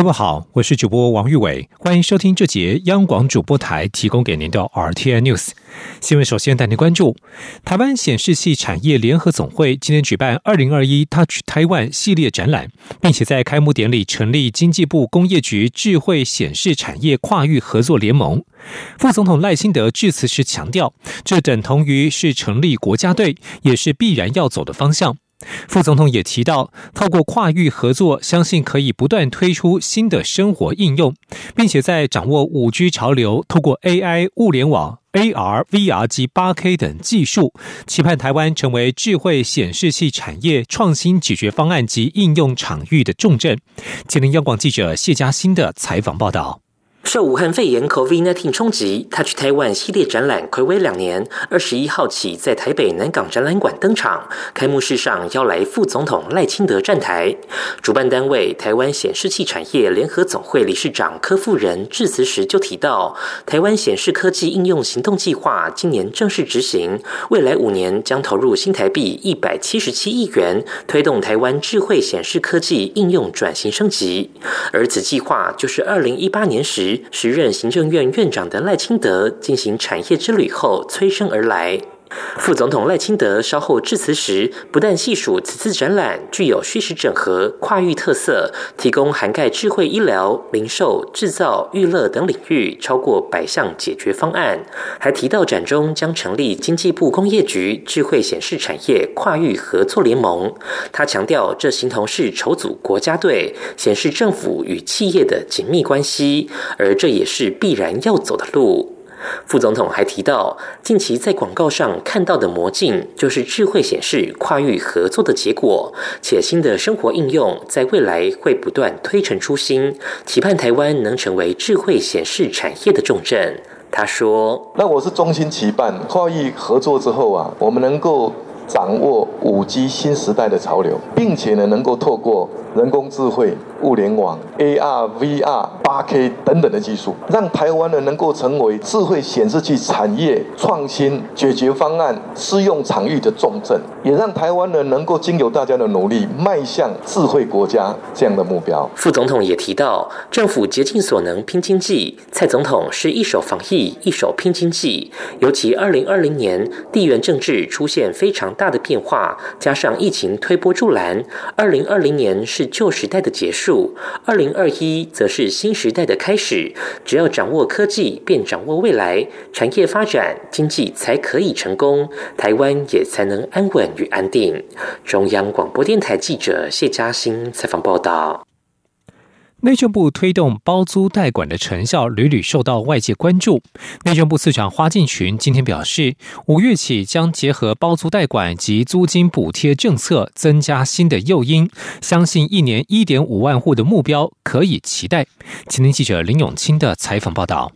各位好，我是主播王玉伟，欢迎收听这节央广主播台提供给您的 RTN News 新闻。首先带您关注台湾显示器产业联合总会今天举办二零二一 Touch Taiwan 系列展览，并且在开幕典礼成立经济部工业局智慧显示产业跨域合作联盟。副总统赖清德致辞时强调，这等同于是成立国家队，也是必然要走的方向。副总统也提到，透过跨域合作，相信可以不断推出新的生活应用，并且在掌握五 G 潮流，透过 AI、物联网、AR、VR 及八 K 等技术，期盼台湾成为智慧显示器产业创新解决方案及应用场域的重镇。吉林央广记者谢嘉欣的采访报道。受武汉肺炎 （COVID-19） 冲击，Touch Taiwan 系列展览暌违两年，二十一号起在台北南港展览馆登场。开幕式上邀来副总统赖清德站台，主办单位台湾显示器产业联合总会理事长柯富仁致辞时就提到，台湾显示科技应用行动计划今年正式执行，未来五年将投入新台币一百七十七亿元，推动台湾智慧显示科技应用转型升级。而此计划就是二零一八年时。时任行政院院长的赖清德进行产业之旅后催生而来。副总统赖清德稍后致辞时，不但细数此次展览具有虚实整合、跨域特色，提供涵盖智慧医疗、零售、制造、娱乐等领域超过百项解决方案，还提到展中将成立经济部工业局智慧显示产业跨域合作联盟。他强调，这形同是筹组国家队，显示政府与企业的紧密关系，而这也是必然要走的路。副总统还提到，近期在广告上看到的魔镜，就是智慧显示跨域合作的结果，且新的生活应用在未来会不断推陈出新，期盼台湾能成为智慧显示产业的重镇。他说：“那我是衷心期盼跨域合作之后啊，我们能够掌握五 G 新时代的潮流，并且呢，能够透过人工智慧。”物联网、AR、VR、八 K 等等的技术，让台湾呢能够成为智慧显示器产业创新解决方案适用场域的重镇，也让台湾呢能够经由大家的努力，迈向智慧国家这样的目标。副总统也提到，政府竭尽所能拼经济，蔡总统是一手防疫，一手拼经济。尤其二零二零年地缘政治出现非常大的变化，加上疫情推波助澜，二零二零年是旧时代的结束。二零二一则是新时代的开始，只要掌握科技，便掌握未来，产业发展，经济才可以成功，台湾也才能安稳与安定。中央广播电台记者谢嘉欣采访报道。内政部推动包租代管的成效屡屡受到外界关注。内政部次长花敬群今天表示，五月起将结合包租代管及租金补贴政策，增加新的诱因，相信一年一点五万户的目标可以期待。今天记者林永清的采访报道。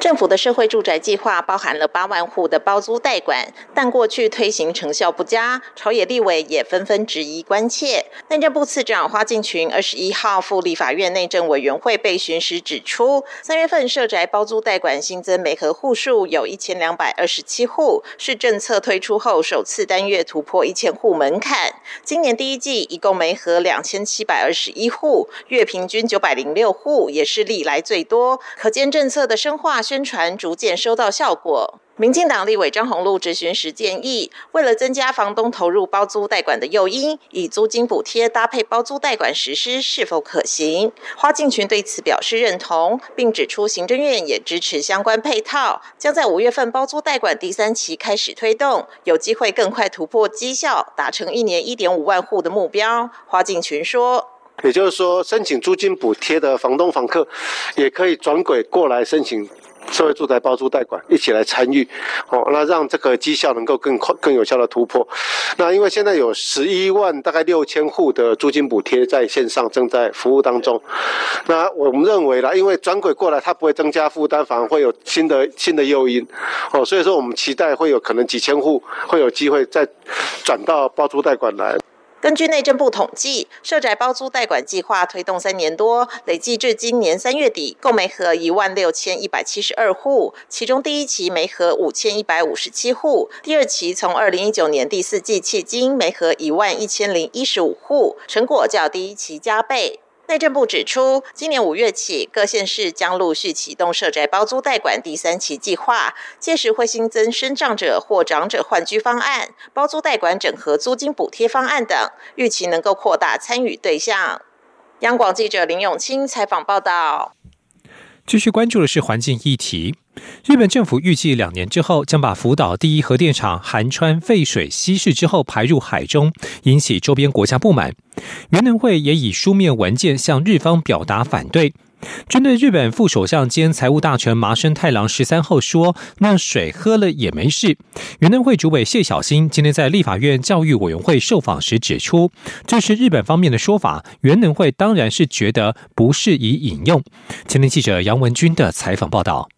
政府的社会住宅计划包含了八万户的包租代管，但过去推行成效不佳，朝野立委也纷纷质疑关切。内政部次长花敬群二十一号赴立法院内政委员会备询时指出，三月份社宅包租代管新增每合户数有一千两百二十七户，是政策推出后首次单月突破一千户门槛。今年第一季一共没合两千七百二十一户，月平均九百零六户，也是历来最多，可见政策的深化。宣传逐渐收到效果。民进党立委张宏禄质询时建议，为了增加房东投入包租代管的诱因，以租金补贴搭配包租代管实施是否可行？花敬群对此表示认同，并指出行政院也支持相关配套，将在五月份包租代管第三期开始推动，有机会更快突破绩效，达成一年一点五万户的目标。花敬群说。也就是说，申请租金补贴的房东房客，也可以转轨过来申请社会住宅包租代管，一起来参与，哦，那让这个绩效能够更快、更有效的突破。那因为现在有十一万大概六千户的租金补贴在线上正在服务当中，那我们认为啦，因为转轨过来它不会增加负担，反而会有新的新的诱因，哦，所以说我们期待会有可能几千户会有机会再转到包租代管来。根据内政部统计，社宅包租代管计划推动三年多，累计至今年三月底，共媒合一万六千一百七十二户。其中第一期媒合五千一百五十七户，第二期从二零一九年第四季迄今媒合一万一千零一十五户，成果较第一期加倍。内政部指出，今年五月起，各县市将陆续启动社宅包租代管第三期计划，届时会新增生长者或长者换居方案、包租代管整合租金补贴方案等，预期能够扩大参与对象。央广记者林永清采访报道。继续关注的是环境议题。日本政府预计两年之后将把福岛第一核电厂含川废水稀释之后排入海中，引起周边国家不满。原能会也以书面文件向日方表达反对。针对日本副首相兼财务大臣麻生太郎十三号说：“那水喝了也没事。”原能会主委谢小新今天在立法院教育委员会受访时指出，这是日本方面的说法，原能会当然是觉得不适宜引用。前天记者杨文军的采访报道。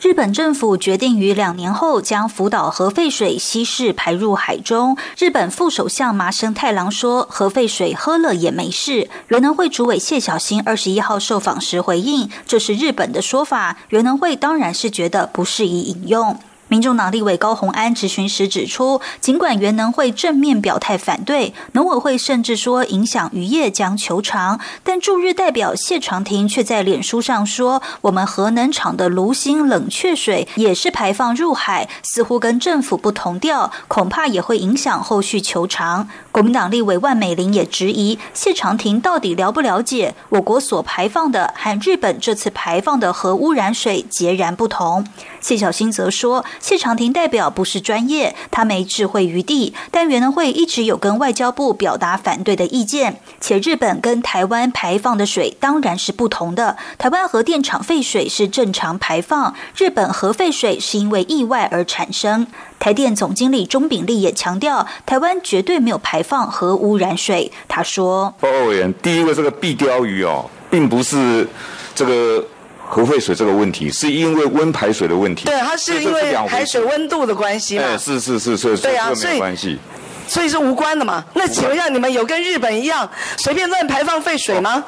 日本政府决定于两年后将福岛核废水稀释排入海中。日本副首相麻生太郎说：“核废水喝了也没事。”原能会主委谢小新二十一号受访时回应：“这是日本的说法，原能会当然是觉得不适宜引用。”民众党立委高鸿安质询时指出，尽管原能会正面表态反对，农委会甚至说影响渔业将求偿，但驻日代表谢长廷却在脸书上说，我们核能厂的炉芯冷却水也是排放入海，似乎跟政府不同调，恐怕也会影响后续求偿。国民党立委万美玲也质疑谢长廷到底了不了解我国所排放的和日本这次排放的核污染水截然不同。谢小新则说。谢长廷代表不是专业，他没智慧余地。但元能会一直有跟外交部表达反对的意见，且日本跟台湾排放的水当然是不同的。台湾核电厂废水是正常排放，日本核废水是因为意外而产生。台电总经理钟炳立也强调，台湾绝对没有排放核污染水。他说：“报告委员，第一个这个碧鲷鱼哦，并不是这个。”核废水这个问题是因为温排水的问题，对，它是因为排水温度的关系嘛？哎，是是是是，对啊，所以关系，所以是无关的嘛？那请问一下，你们有跟日本一样随便乱排放废水吗？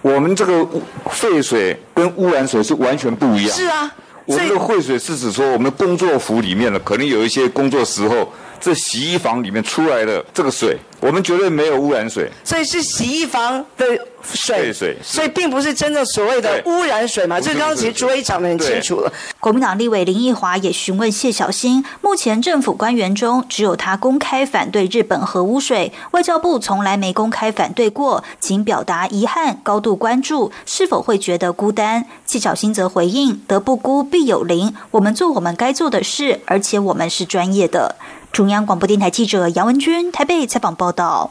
我们这个废水跟污染水是完全不一样。是啊，我们的废水是指说我们工作服里面的，可能有一些工作时候，这洗衣房里面出来的这个水，我们绝对没有污染水。所以是洗衣房的。水水，所以并不是真正所谓的污染水嘛？这刚刚其实朱威讲的很清楚了。国民党立委林奕华也询问谢小新，目前政府官员中只有他公开反对日本核污水，外交部从来没公开反对过，仅表达遗憾，高度关注，是否会觉得孤单？谢小新则回应：德不孤，必有邻。我们做我们该做的事，而且我们是专业的。中央广播电台记者杨文君台北采访报道。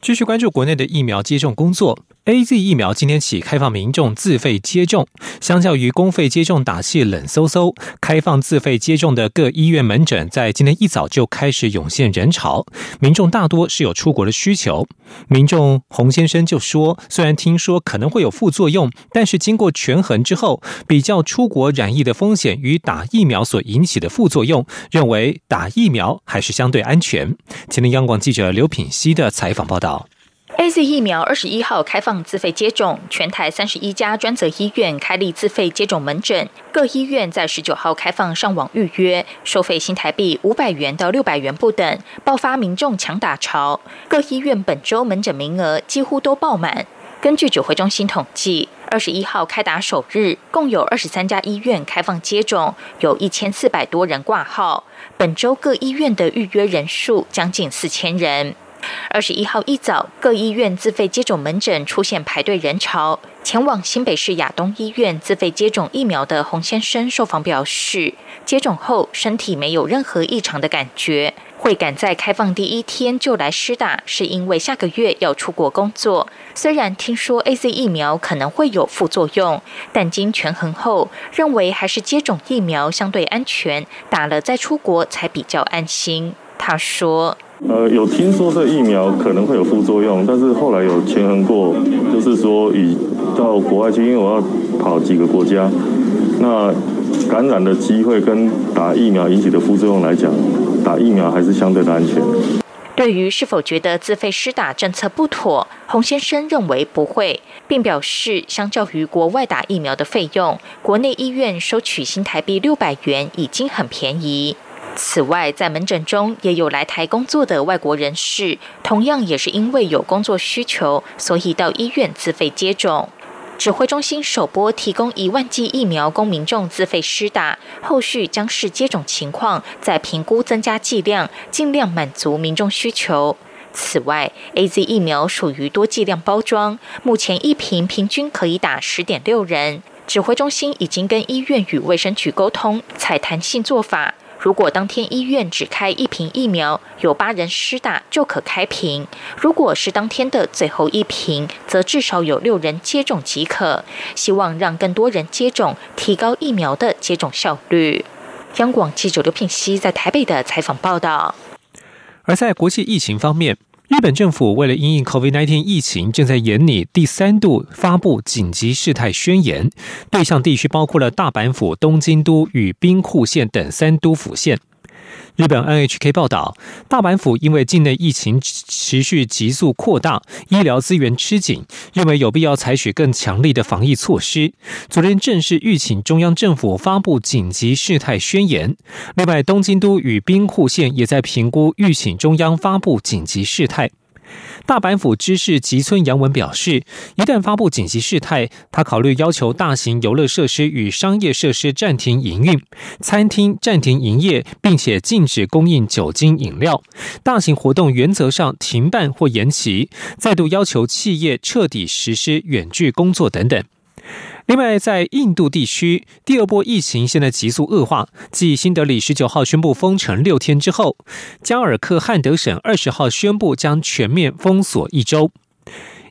继续关注国内的疫苗接种工作。A Z 疫苗今天起开放民众自费接种，相较于公费接种打气冷飕飕，开放自费接种的各医院门诊在今天一早就开始涌现人潮，民众大多是有出国的需求。民众洪先生就说，虽然听说可能会有副作用，但是经过权衡之后，比较出国染疫的风险与打疫苗所引起的副作用，认为打疫苗还是相对安全。前天央广记者刘品熙的采访报道。A Z 疫苗二十一号开放自费接种，全台三十一家专责医院开立自费接种门诊，各医院在十九号开放上网预约，收费新台币五百元到六百元不等，爆发民众抢打潮，各医院本周门诊名额几乎都爆满。根据指挥中心统计，二十一号开打首日，共有二十三家医院开放接种，有一千四百多人挂号，本周各医院的预约人数将近四千人。二十一号一早，各医院自费接种门诊出现排队人潮。前往新北市亚东医院自费接种疫苗的洪先生受访表示，接种后身体没有任何异常的感觉。会赶在开放第一天就来施打，是因为下个月要出国工作。虽然听说 A Z 疫苗可能会有副作用，但经权衡后，认为还是接种疫苗相对安全，打了再出国才比较安心。他说。呃，有听说这疫苗可能会有副作用，但是后来有权衡过，就是说以到国外去，因为我要跑几个国家，那感染的机会跟打疫苗引起的副作用来讲，打疫苗还是相对的安全。对于是否觉得自费施打政策不妥，洪先生认为不会，并表示，相较于国外打疫苗的费用，国内医院收取新台币六百元已经很便宜。此外，在门诊中也有来台工作的外国人士，同样也是因为有工作需求，所以到医院自费接种。指挥中心首波提供一万剂疫苗供民众自费施打，后续将视接种情况再评估增加剂量，尽量满足民众需求。此外，A Z 疫苗属于多剂量包装，目前一瓶平均可以打十点六人。指挥中心已经跟医院与卫生局沟通，采弹性做法。如果当天医院只开一瓶疫苗，有八人施打就可开瓶；如果是当天的最后一瓶，则至少有六人接种即可。希望让更多人接种，提高疫苗的接种效率。央广记者刘品熙在台北的采访报道。而在国际疫情方面。日本政府为了因应 COVID-19 疫情，正在研拟第三度发布紧急事态宣言，对象地区包括了大阪府、东京都与兵库县等三都府县。日本 NHK 报道，大阪府因为境内疫情持续急速扩大，医疗资源吃紧，认为有必要采取更强力的防疫措施。昨天正式预请中央政府发布紧急事态宣言。另外，东京都与兵库县也在评估预请中央发布紧急事态。大阪府知事吉村洋文表示，一旦发布紧急事态，他考虑要求大型游乐设施与商业设施暂停营运，餐厅暂停营业，并且禁止供应酒精饮料。大型活动原则上停办或延期，再度要求企业彻底实施远距工作等等。另外，在印度地区，第二波疫情现在急速恶化。继新德里十九号宣布封城六天之后，加尔克汉德省二十号宣布将全面封锁一周。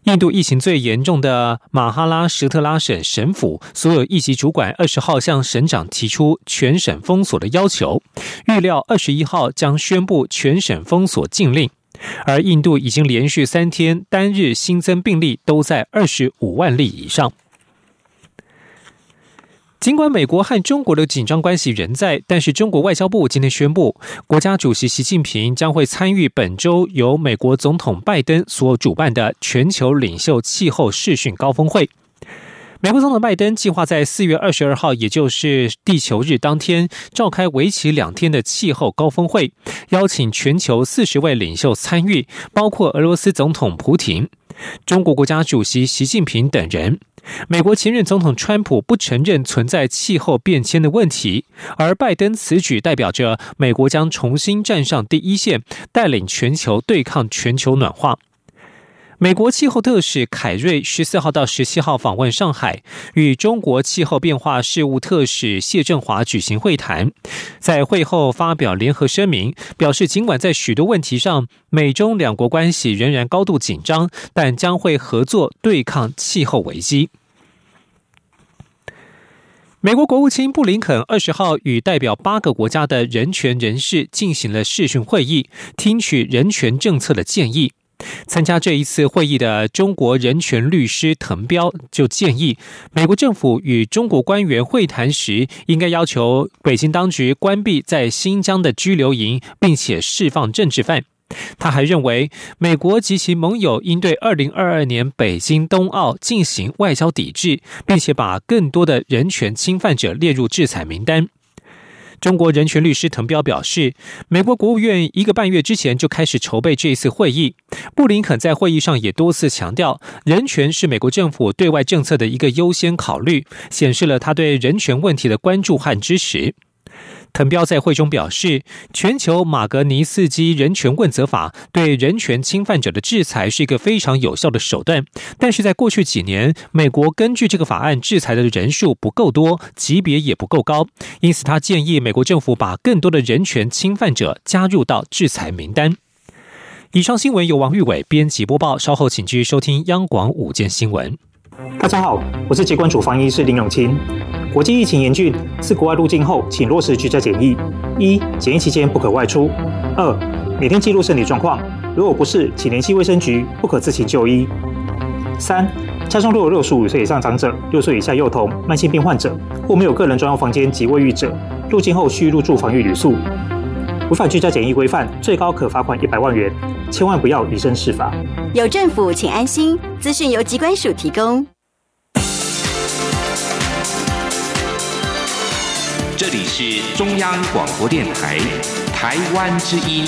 印度疫情最严重的马哈拉什特拉省省府所有一级主管二十号向省长提出全省封锁的要求，预料二十一号将宣布全省封锁禁令。而印度已经连续三天单日新增病例都在二十五万例以上。尽管美国和中国的紧张关系仍在，但是中国外交部今天宣布，国家主席习近平将会参与本周由美国总统拜登所主办的全球领袖气候视讯高峰会。美国总统拜登计划在四月二十二号，也就是地球日当天，召开为期两天的气候高峰会，邀请全球四十位领袖参与，包括俄罗斯总统普京、中国国家主席习近平等人。美国前任总统川普不承认存在气候变迁的问题，而拜登此举代表着美国将重新站上第一线，带领全球对抗全球暖化。美国气候特使凯瑞十四号到十七号访问上海，与中国气候变化事务特使谢振华举行会谈。在会后发表联合声明，表示尽管在许多问题上美中两国关系仍然高度紧张，但将会合作对抗气候危机。美国国务卿布林肯二十号与代表八个国家的人权人士进行了视讯会议，听取人权政策的建议。参加这一次会议的中国人权律师滕彪就建议，美国政府与中国官员会谈时，应该要求北京当局关闭在新疆的拘留营，并且释放政治犯。他还认为，美国及其盟友应对二零二二年北京冬奥进行外交抵制，并且把更多的人权侵犯者列入制裁名单。中国人权律师滕彪表示，美国国务院一个半月之前就开始筹备这一次会议。布林肯在会议上也多次强调，人权是美国政府对外政策的一个优先考虑，显示了他对人权问题的关注和支持。滕彪在会中表示，全球马格尼斯基人权问责法对人权侵犯者的制裁是一个非常有效的手段，但是在过去几年，美国根据这个法案制裁的人数不够多，级别也不够高，因此他建议美国政府把更多的人权侵犯者加入到制裁名单。以上新闻由王玉伟编辑播报，稍后请继续收听央广午间新闻。大家好，我是疾管处防医师林永清。国际疫情严峻，自国外入境后，请落实居家检疫：一、检疫期间不可外出；二、每天记录身体状况，如果不是，请联系卫生局，不可自行就医；三、家中若有六十五岁以上长者、六岁以下幼童、慢性病患者或没有个人专用房间及卫浴者，入境后需入住防疫旅宿；违反居家检疫规范，最高可罚款一百万元。千万不要以身试法。有政府，请安心。资讯由机关署提供。这里是中央广播电台台湾之音，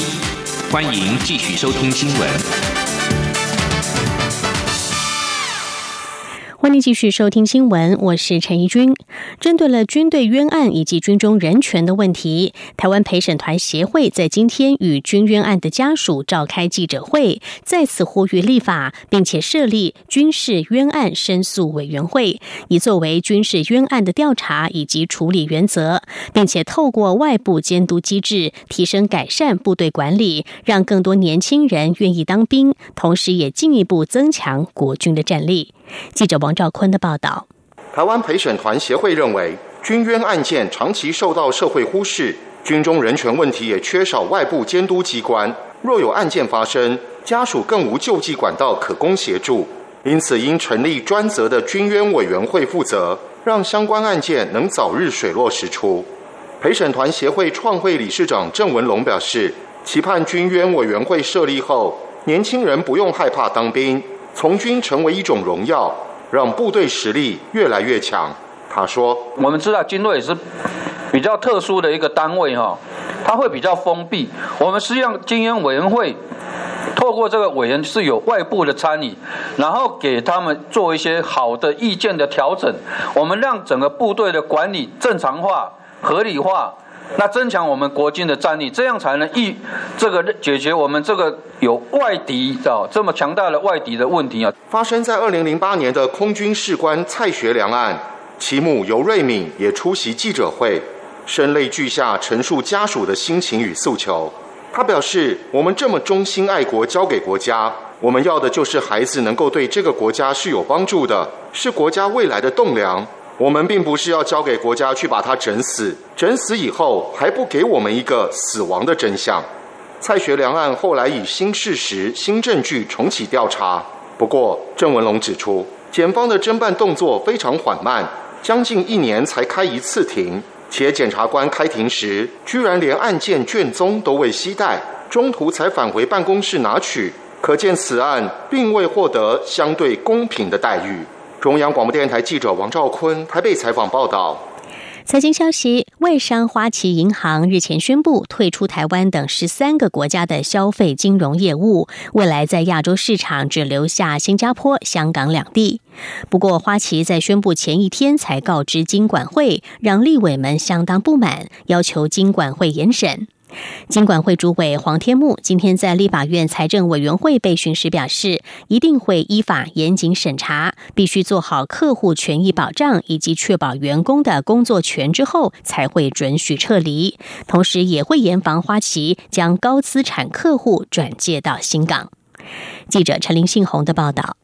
欢迎继续收听新闻。欢迎继续收听新闻，我是陈怡君。针对了军队冤案以及军中人权的问题，台湾陪审团协会在今天与军冤案的家属召开记者会，再次呼吁立法，并且设立军事冤案申诉委员会，以作为军事冤案的调查以及处理原则，并且透过外部监督机制，提升改善部队管理，让更多年轻人愿意当兵，同时也进一步增强国军的战力。记者王兆坤的报道：台湾陪审团协会认为，军冤案件长期受到社会忽视，军中人权问题也缺少外部监督机关。若有案件发生，家属更无救济管道可供协助，因此应成立专责的军冤委员会负责，让相关案件能早日水落石出。陪审团协会创会理事长郑文龙表示，期盼军冤委员会设立后，年轻人不用害怕当兵。从军成为一种荣耀，让部队实力越来越强。他说：“我们知道军队是比较特殊的一个单位哈，它会比较封闭。我们是让精英委员会透过这个委员是有外部的参与，然后给他们做一些好的意见的调整。我们让整个部队的管理正常化、合理化。”那增强我们国军的战力，这样才能一这个解决我们这个有外敌的这么强大的外敌的问题啊！发生在二零零八年的空军士官蔡学良案，其母尤瑞敏也出席记者会，声泪俱下陈述家属的心情与诉求。他表示：“我们这么忠心爱国，交给国家，我们要的就是孩子能够对这个国家是有帮助的，是国家未来的栋梁。”我们并不是要交给国家去把他整死，整死以后还不给我们一个死亡的真相。蔡学良案后来以新事实、新证据重启调查，不过郑文龙指出，检方的侦办动作非常缓慢，将近一年才开一次庭，且检察官开庭时居然连案件卷宗都未携带，中途才返回办公室拿取，可见此案并未获得相对公平的待遇。中央广播电台记者王兆坤台北采访报道。财经消息：外商花旗银行日前宣布退出台湾等十三个国家的消费金融业务，未来在亚洲市场只留下新加坡、香港两地。不过，花旗在宣布前一天才告知金管会，让立委们相当不满，要求金管会严审。金管会主委黄天木今天在立法院财政委员会被询时表示，一定会依法严谨审查，必须做好客户权益保障以及确保员工的工作权之后，才会准许撤离。同时，也会严防花旗将高资产客户转借到新港。记者陈林信宏的报道。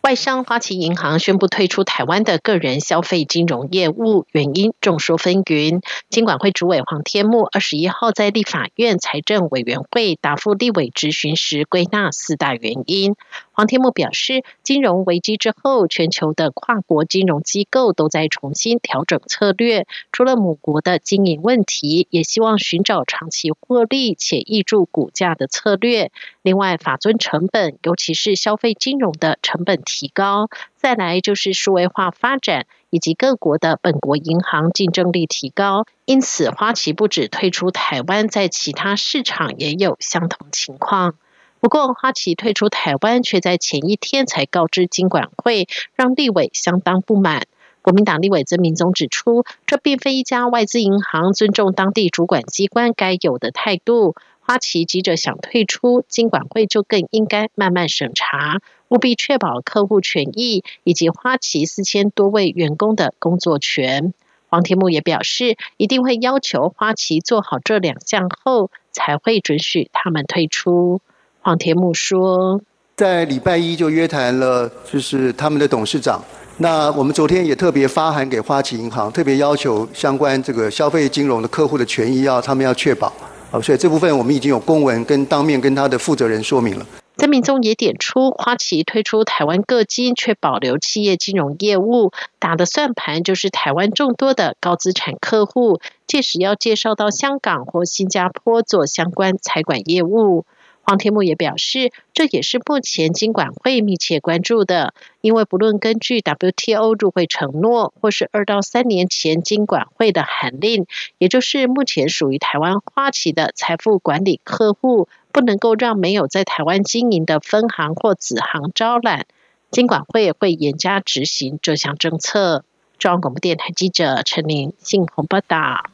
外商花旗银行宣布退出台湾的个人消费金融业务，原因众说纷纭。金管会主委黄天木二十一号在立法院财政委员会答复立委质询时，归纳四大原因。黄天木表示，金融危机之后，全球的跨国金融机构都在重新调整策略，除了母国的经营问题，也希望寻找长期获利且挹注股价的策略。另外，法尊成本，尤其是消费金融的成本提高，再来就是数位化发展，以及各国的本国银行竞争力提高。因此，花旗不止退出台湾，在其他市场也有相同情况。不过，花旗退出台湾，却在前一天才告知金管会，让立委相当不满。国民党立委曾明宗指出，这并非一家外资银行尊重当地主管机关该有的态度。花旗急着想退出，金管会就更应该慢慢审查，务必确保客户权益以及花旗四千多位员工的工作权。黄天木也表示，一定会要求花旗做好这两项后，才会准许他们退出。黄天木说，在礼拜一就约谈了，就是他们的董事长。那我们昨天也特别发函给花旗银行，特别要求相关这个消费金融的客户的权益要他们要确保。好，所以这部分我们已经有公文跟当面跟他的负责人说明了。曾明宗也点出，花旗推出台湾各金，却保留企业金融业务，打的算盘就是台湾众多的高资产客户，届时要介绍到香港或新加坡做相关财管业务。黄天木也表示，这也是目前金管会密切关注的，因为不论根据 WTO 入会承诺，或是二到三年前金管会的函令，也就是目前属于台湾花旗的财富管理客户，不能够让没有在台湾经营的分行或子行招揽，金管会也会严加执行这项政策。中央广播电台记者陈玲信鸿报道。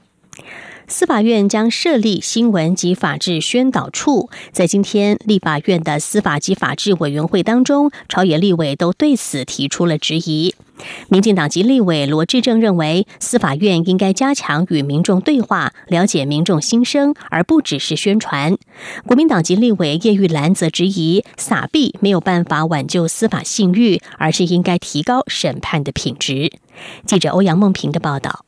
司法院将设立新闻及法制宣导处，在今天立法院的司法及法制委员会当中，朝野立委都对此提出了质疑。民进党籍立委罗志正认为，司法院应该加强与民众对话，了解民众心声，而不只是宣传。国民党籍立委叶玉兰则质疑，撒币没有办法挽救司法信誉，而是应该提高审判的品质。记者欧阳梦平的报道。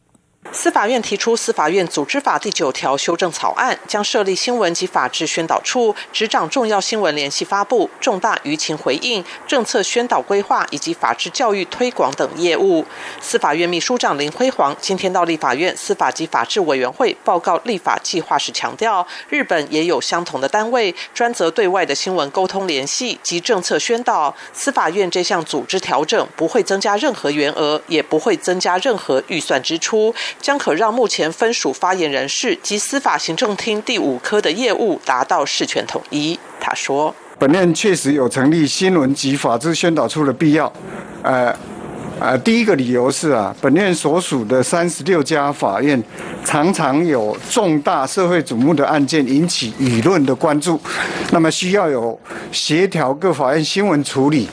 司法院提出《司法院组织法》第九条修正草案，将设立新闻及法制宣导处，执掌重要新闻联系发布、重大舆情回应、政策宣导规划以及法制教育推广等业务。司法院秘书长林辉煌今天到立法院司法及法制委员会报告立法计划时强调，日本也有相同的单位，专责对外的新闻沟通联系及政策宣导。司法院这项组织调整不会增加任何员额，也不会增加任何预算支出。将可让目前分属发言人士及司法行政厅第五科的业务达到事权统一。他说：“本院确实有成立新闻及法制宣导处的必要。呃，呃，第一个理由是啊，本院所属的三十六家法院常常有重大社会瞩目的案件引起舆论的关注，那么需要有协调各法院新闻处理、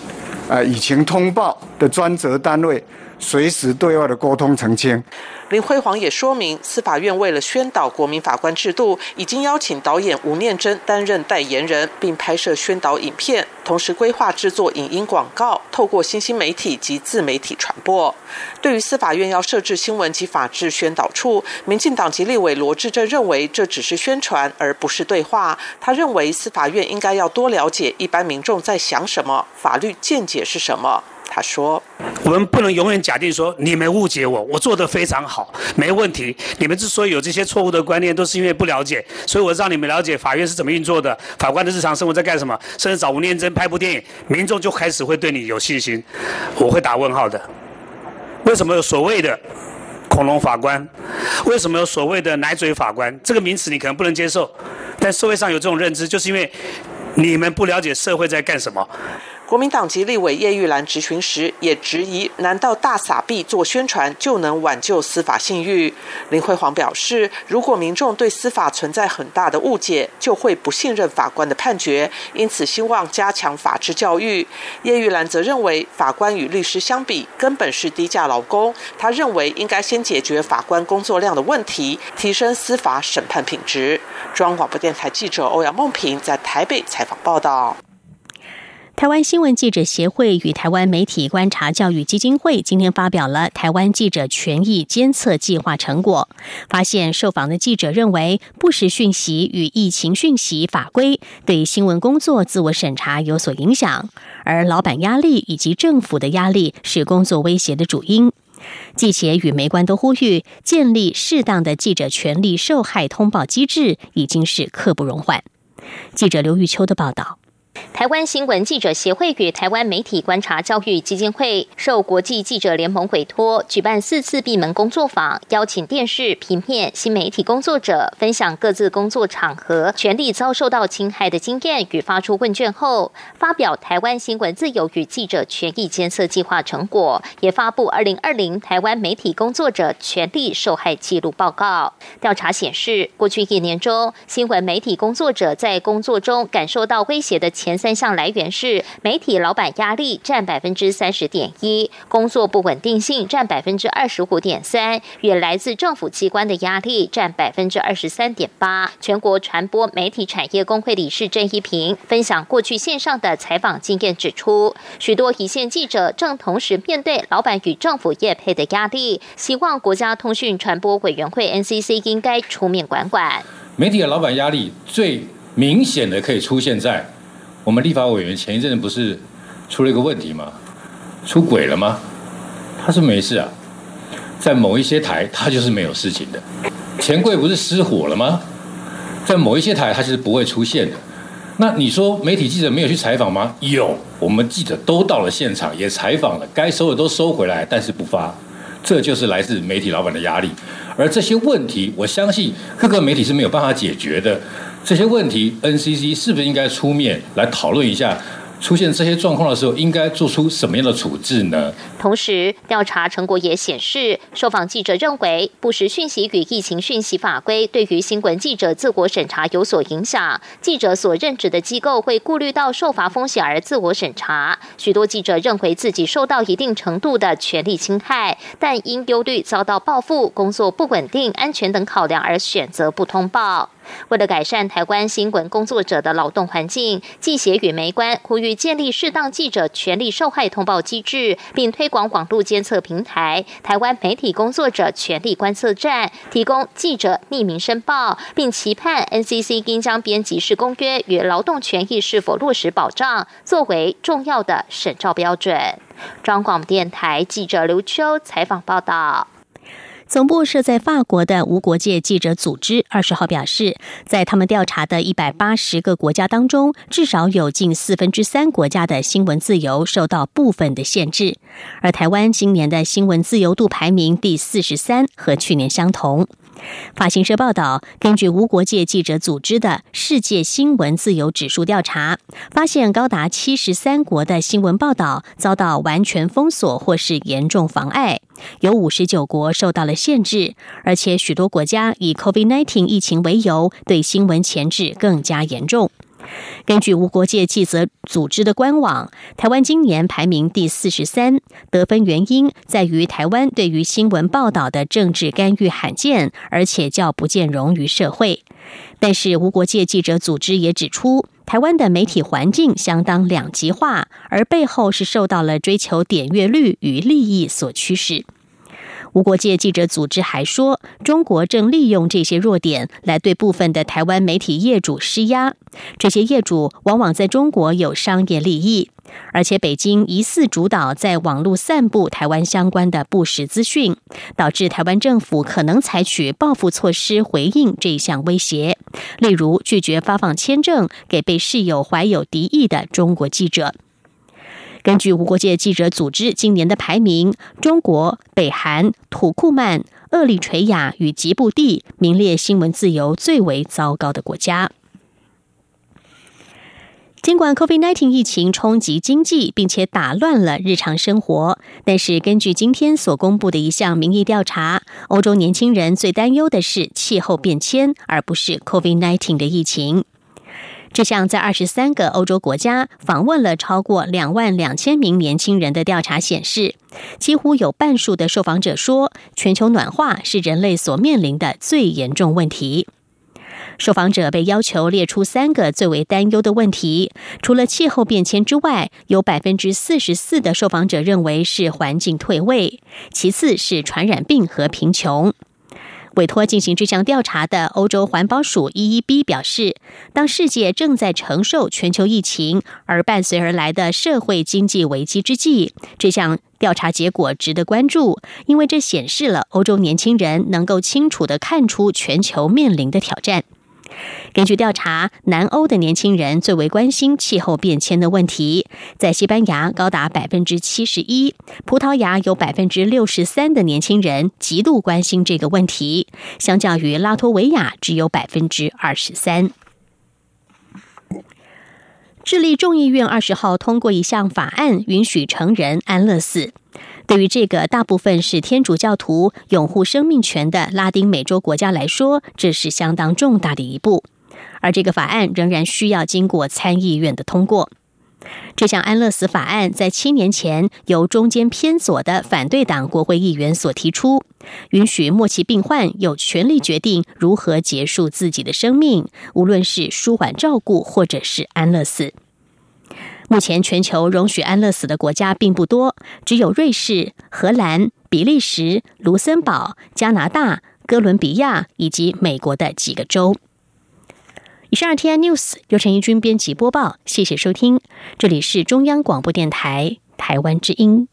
啊，舆情通报的专责单位，随时对外的沟通澄清。”林辉煌也说明，司法院为了宣导国民法官制度，已经邀请导演吴念真担任代言人，并拍摄宣导影片，同时规划制作影音广告，透过新兴媒体及自媒体传播。对于司法院要设置新闻及法制宣导处，民进党籍立委罗志正认为这只是宣传，而不是对话。他认为司法院应该要多了解一般民众在想什么，法律见解是什么。他说：“我们不能永远假定说你们误解我，我做的非常好，没问题。你们之所以有这些错误的观念，都是因为不了解。所以我让你们了解法院是怎么运作的，法官的日常生活在干什么。甚至找吴念真拍部电影，民众就开始会对你有信心。我会打问号的。为什么有所谓的恐龙法官？为什么有所谓的奶嘴法官？这个名词你可能不能接受，但社会上有这种认知，就是因为你们不了解社会在干什么。”国民党籍立委叶玉兰质询时也质疑：难道大撒币做宣传就能挽救司法信誉？林辉煌表示，如果民众对司法存在很大的误解，就会不信任法官的判决，因此希望加强法治教育。叶玉兰则认为，法官与律师相比，根本是低价劳工。他认为应该先解决法官工作量的问题，提升司法审判品质。中央广播电台记者欧阳梦平在台北采访报道。台湾新闻记者协会与台湾媒体观察教育基金会今天发表了台湾记者权益监测计划成果，发现受访的记者认为不实讯息与疫情讯息法规对新闻工作自我审查有所影响，而老板压力以及政府的压力是工作威胁的主因。记者与媒官都呼吁建立适当的记者权利受害通报机制，已经是刻不容缓。记者刘玉秋的报道。台湾新闻记者协会与台湾媒体观察教育基金会受国际记者联盟委托，举办四次闭门工作坊，邀请电视、平面、新媒体工作者分享各自工作场合权利遭受到侵害的经验，与发出问卷后发表台湾新闻自由与记者权益监测计划成果，也发布二零二零台湾媒体工作者权利受害记录报告。调查显示，过去一年中，新闻媒体工作者在工作中感受到威胁的前。三项来源是媒体老板压力占百分之三十点一，工作不稳定性占百分之二十五点三，与来自政府机关的压力占百分之二十三点八。全国传播媒体产业工会理事郑一平分享过去线上的采访经验，指出许多一线记者正同时面对老板与政府业配的压力，希望国家通讯传播委员会 NCC 应该出面管管。媒体的老板压力最明显的可以出现在。我们立法委员前一阵子不是出了一个问题吗？出轨了吗？他是没事啊，在某一些台他就是没有事情的。钱柜不是失火了吗？在某一些台他是不会出现的。那你说媒体记者没有去采访吗？有，我们记者都到了现场，也采访了，该收的都收回来，但是不发。这就是来自媒体老板的压力。而这些问题，我相信各个媒体是没有办法解决的。这些问题，NCC 是不是应该出面来讨论一下？出现这些状况的时候，应该做出什么样的处置呢？同时，调查成果也显示，受访记者认为，不实讯息与疫情讯息法规对于新闻记者自我审查有所影响。记者所任职的机构会顾虑到受罚风险而自我审查。许多记者认为自己受到一定程度的权利侵害，但因忧虑遭到报复、工作不稳定、安全等考量而选择不通报。为了改善台湾新闻工作者的劳动环境，记协与媒关呼吁建立适当记者权利受害通报机制，并推广网络监测平台“台湾媒体工作者权利观测站”，提供记者匿名申报，并期盼 NCC 应将编辑式公约与劳动权益是否落实保障作为重要的审照标准。中广电台记者刘秋采访报道。总部设在法国的无国界记者组织二十号表示，在他们调查的一百八十个国家当中，至少有近四分之三国家的新闻自由受到部分的限制。而台湾今年的新闻自由度排名第四十三，和去年相同。法新社报道，根据无国界记者组织的世界新闻自由指数调查，发现高达七十三国的新闻报道遭到完全封锁或是严重妨碍，有五十九国受到了限制，而且许多国家以 COVID-19 疫情为由，对新闻前置更加严重。根据无国界记者组织的官网，台湾今年排名第四十三，得分原因在于台湾对于新闻报道的政治干预罕见，而且较不见容于社会。但是无国界记者组织也指出，台湾的媒体环境相当两极化，而背后是受到了追求点阅率与利益所驱使。无国界记者组织还说，中国正利用这些弱点来对部分的台湾媒体业主施压。这些业主往往在中国有商业利益，而且北京疑似主导在网络散布台湾相关的不实资讯，导致台湾政府可能采取报复措施回应这一项威胁，例如拒绝发放签证给被视有怀有敌意的中国记者。根据无国界记者组织今年的排名，中国、北韩、土库曼、厄立垂亚与吉布地名列新闻自由最为糟糕的国家。尽管 COVID-19 疫情冲击经济，并且打乱了日常生活，但是根据今天所公布的一项民意调查，欧洲年轻人最担忧的是气候变迁，而不是 COVID-19 的疫情。这项在二十三个欧洲国家访问了超过两万两千名年轻人的调查显示，几乎有半数的受访者说，全球暖化是人类所面临的最严重问题。受访者被要求列出三个最为担忧的问题，除了气候变迁之外，有百分之四十四的受访者认为是环境退位，其次是传染病和贫穷。委托进行这项调查的欧洲环保署 EEB 表示，当世界正在承受全球疫情而伴随而来的社会经济危机之际，这项调查结果值得关注，因为这显示了欧洲年轻人能够清楚的看出全球面临的挑战。根据调查，南欧的年轻人最为关心气候变迁的问题，在西班牙高达百分之七十一，葡萄牙有百分之六十三的年轻人极度关心这个问题，相较于拉脱维亚只有百分之二十三。智利众议院二十号通过一项法案，允许成人安乐死。对于这个大部分是天主教徒、拥护生命权的拉丁美洲国家来说，这是相当重大的一步。而这个法案仍然需要经过参议院的通过。这项安乐死法案在七年前由中间偏左的反对党国会议员所提出，允许末期病患有权利决定如何结束自己的生命，无论是舒缓照顾或者是安乐死。目前全球容许安乐死的国家并不多，只有瑞士、荷兰、比利时、卢森堡、加拿大、哥伦比亚以及美国的几个州。以上 T I News 由陈义军编辑播报，谢谢收听，这里是中央广播电台台湾之音。